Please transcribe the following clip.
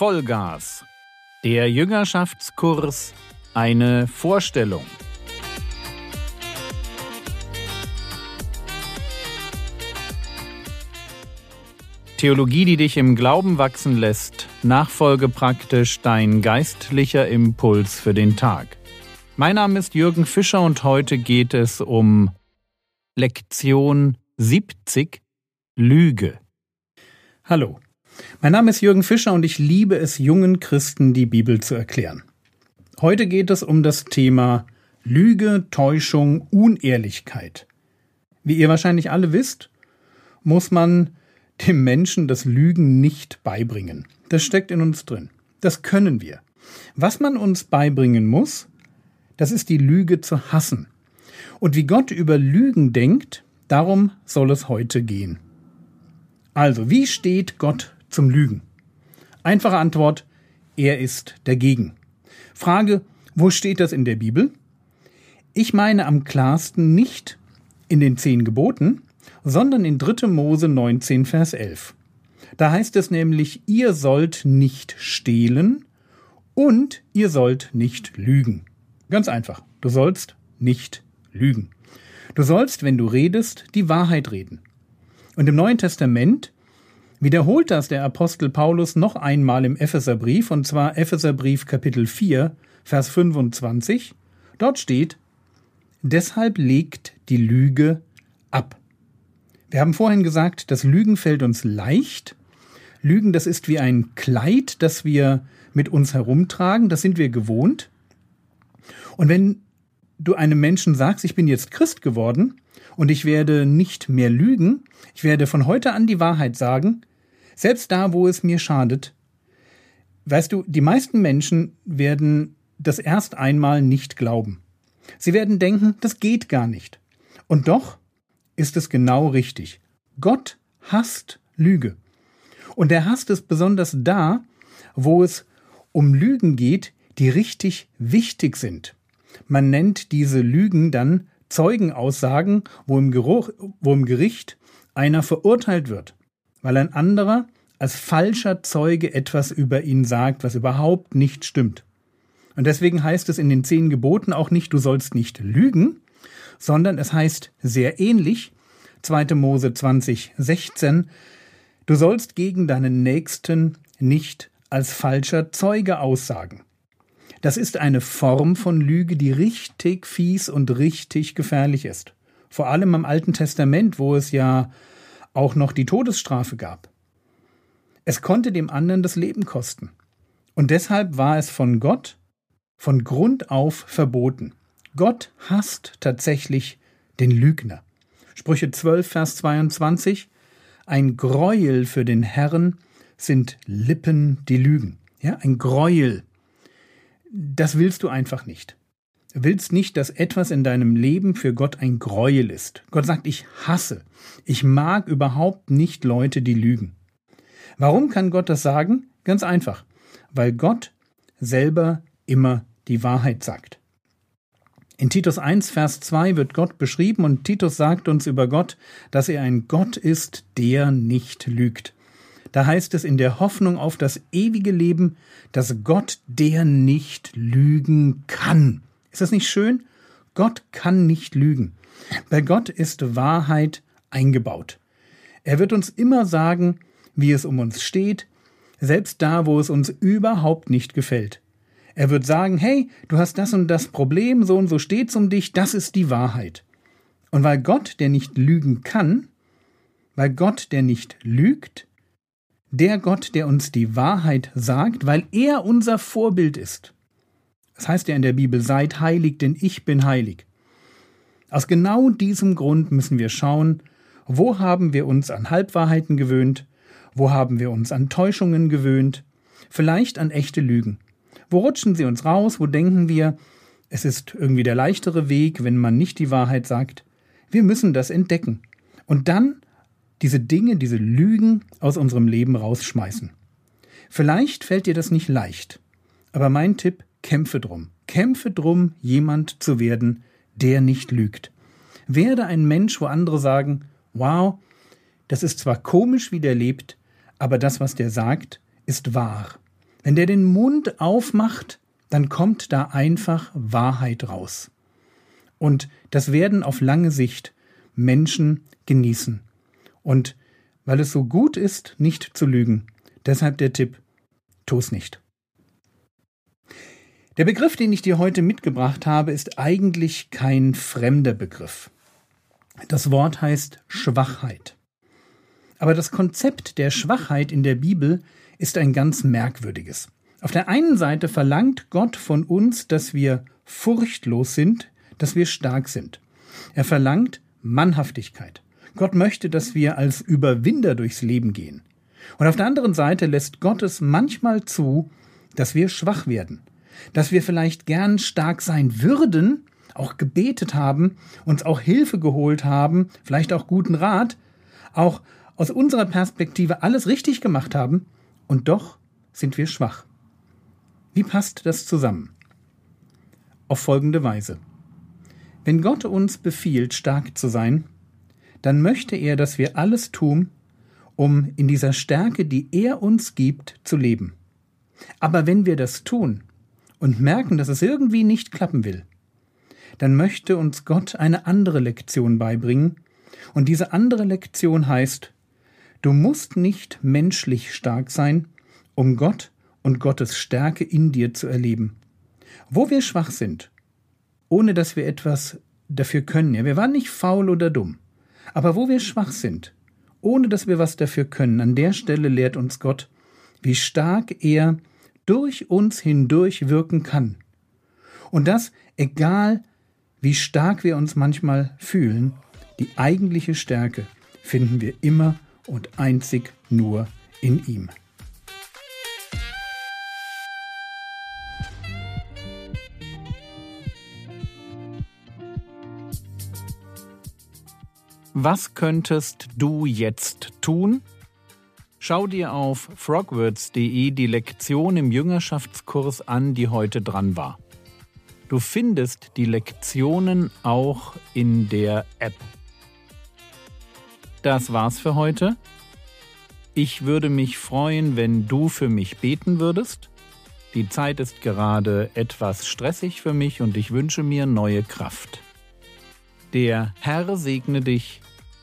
Vollgas. Der Jüngerschaftskurs eine Vorstellung. Theologie, die dich im Glauben wachsen lässt, nachfolge praktisch dein geistlicher Impuls für den Tag. Mein Name ist Jürgen Fischer und heute geht es um Lektion 70 Lüge. Hallo, mein Name ist Jürgen Fischer und ich liebe es, jungen Christen die Bibel zu erklären. Heute geht es um das Thema Lüge, Täuschung, Unehrlichkeit. Wie ihr wahrscheinlich alle wisst, muss man dem Menschen das Lügen nicht beibringen. Das steckt in uns drin. Das können wir. Was man uns beibringen muss, das ist die Lüge zu hassen. Und wie Gott über Lügen denkt, darum soll es heute gehen. Also, wie steht Gott zum Lügen? Einfache Antwort, er ist dagegen. Frage, wo steht das in der Bibel? Ich meine am klarsten nicht in den zehn Geboten, sondern in 3. Mose 19, Vers 11. Da heißt es nämlich, ihr sollt nicht stehlen und ihr sollt nicht lügen. Ganz einfach, du sollst nicht lügen. Du sollst, wenn du redest, die Wahrheit reden. Und im Neuen Testament wiederholt das der Apostel Paulus noch einmal im Epheserbrief, und zwar Epheserbrief Kapitel 4, Vers 25. Dort steht, Deshalb legt die Lüge ab. Wir haben vorhin gesagt, das Lügen fällt uns leicht. Lügen, das ist wie ein Kleid, das wir mit uns herumtragen, das sind wir gewohnt. Und wenn du einem Menschen sagst, ich bin jetzt Christ geworden und ich werde nicht mehr lügen, ich werde von heute an die Wahrheit sagen, selbst da, wo es mir schadet. Weißt du, die meisten Menschen werden das erst einmal nicht glauben. Sie werden denken, das geht gar nicht. Und doch ist es genau richtig. Gott hasst Lüge. Und er hasst es besonders da, wo es um Lügen geht, die richtig wichtig sind. Man nennt diese Lügen dann Zeugenaussagen, wo im, Geruch, wo im Gericht einer verurteilt wird weil ein anderer als falscher Zeuge etwas über ihn sagt, was überhaupt nicht stimmt. Und deswegen heißt es in den zehn Geboten auch nicht, du sollst nicht lügen, sondern es heißt sehr ähnlich, 2. Mose 20, 16, du sollst gegen deinen Nächsten nicht als falscher Zeuge aussagen. Das ist eine Form von Lüge, die richtig fies und richtig gefährlich ist. Vor allem im Alten Testament, wo es ja auch noch die Todesstrafe gab. Es konnte dem anderen das Leben kosten. Und deshalb war es von Gott von Grund auf verboten. Gott hasst tatsächlich den Lügner. Sprüche 12, Vers 22 Ein Greuel für den Herrn sind Lippen, die lügen. Ja, ein Greuel. Das willst du einfach nicht willst nicht, dass etwas in deinem Leben für Gott ein Gräuel ist. Gott sagt, ich hasse. Ich mag überhaupt nicht Leute, die lügen. Warum kann Gott das sagen? Ganz einfach. Weil Gott selber immer die Wahrheit sagt. In Titus 1, Vers 2 wird Gott beschrieben und Titus sagt uns über Gott, dass er ein Gott ist, der nicht lügt. Da heißt es in der Hoffnung auf das ewige Leben, dass Gott, der nicht lügen kann, ist das nicht schön? Gott kann nicht lügen. Bei Gott ist Wahrheit eingebaut. Er wird uns immer sagen, wie es um uns steht, selbst da, wo es uns überhaupt nicht gefällt. Er wird sagen, hey, du hast das und das Problem, so und so steht's um dich, das ist die Wahrheit. Und weil Gott, der nicht lügen kann, weil Gott, der nicht lügt, der Gott, der uns die Wahrheit sagt, weil er unser Vorbild ist, das heißt ja in der Bibel, seid heilig, denn ich bin heilig. Aus genau diesem Grund müssen wir schauen, wo haben wir uns an Halbwahrheiten gewöhnt, wo haben wir uns an Täuschungen gewöhnt, vielleicht an echte Lügen. Wo rutschen sie uns raus, wo denken wir, es ist irgendwie der leichtere Weg, wenn man nicht die Wahrheit sagt. Wir müssen das entdecken und dann diese Dinge, diese Lügen aus unserem Leben rausschmeißen. Vielleicht fällt dir das nicht leicht, aber mein Tipp, Kämpfe drum. Kämpfe drum, jemand zu werden, der nicht lügt. Werde ein Mensch, wo andere sagen, wow, das ist zwar komisch, wie der lebt, aber das, was der sagt, ist wahr. Wenn der den Mund aufmacht, dann kommt da einfach Wahrheit raus. Und das werden auf lange Sicht Menschen genießen. Und weil es so gut ist, nicht zu lügen, deshalb der Tipp, tu's nicht. Der Begriff, den ich dir heute mitgebracht habe, ist eigentlich kein fremder Begriff. Das Wort heißt Schwachheit. Aber das Konzept der Schwachheit in der Bibel ist ein ganz merkwürdiges. Auf der einen Seite verlangt Gott von uns, dass wir furchtlos sind, dass wir stark sind. Er verlangt Mannhaftigkeit. Gott möchte, dass wir als Überwinder durchs Leben gehen. Und auf der anderen Seite lässt Gott es manchmal zu, dass wir schwach werden, dass wir vielleicht gern stark sein würden, auch gebetet haben, uns auch Hilfe geholt haben, vielleicht auch guten Rat, auch aus unserer Perspektive alles richtig gemacht haben, und doch sind wir schwach. Wie passt das zusammen? Auf folgende Weise. Wenn Gott uns befiehlt, stark zu sein, dann möchte er, dass wir alles tun, um in dieser Stärke, die er uns gibt, zu leben. Aber wenn wir das tun und merken, dass es irgendwie nicht klappen will, dann möchte uns Gott eine andere Lektion beibringen, und diese andere Lektion heißt, du musst nicht menschlich stark sein, um Gott und Gottes Stärke in dir zu erleben. Wo wir schwach sind, ohne dass wir etwas dafür können, ja, wir waren nicht faul oder dumm, aber wo wir schwach sind, ohne dass wir was dafür können, an der Stelle lehrt uns Gott, wie stark er durch uns hindurch wirken kann. Und das, egal wie stark wir uns manchmal fühlen, die eigentliche Stärke finden wir immer und einzig nur in ihm. Was könntest du jetzt tun? Schau dir auf frogwords.de die Lektion im Jüngerschaftskurs an, die heute dran war. Du findest die Lektionen auch in der App. Das war's für heute. Ich würde mich freuen, wenn du für mich beten würdest. Die Zeit ist gerade etwas stressig für mich und ich wünsche mir neue Kraft. Der Herr segne dich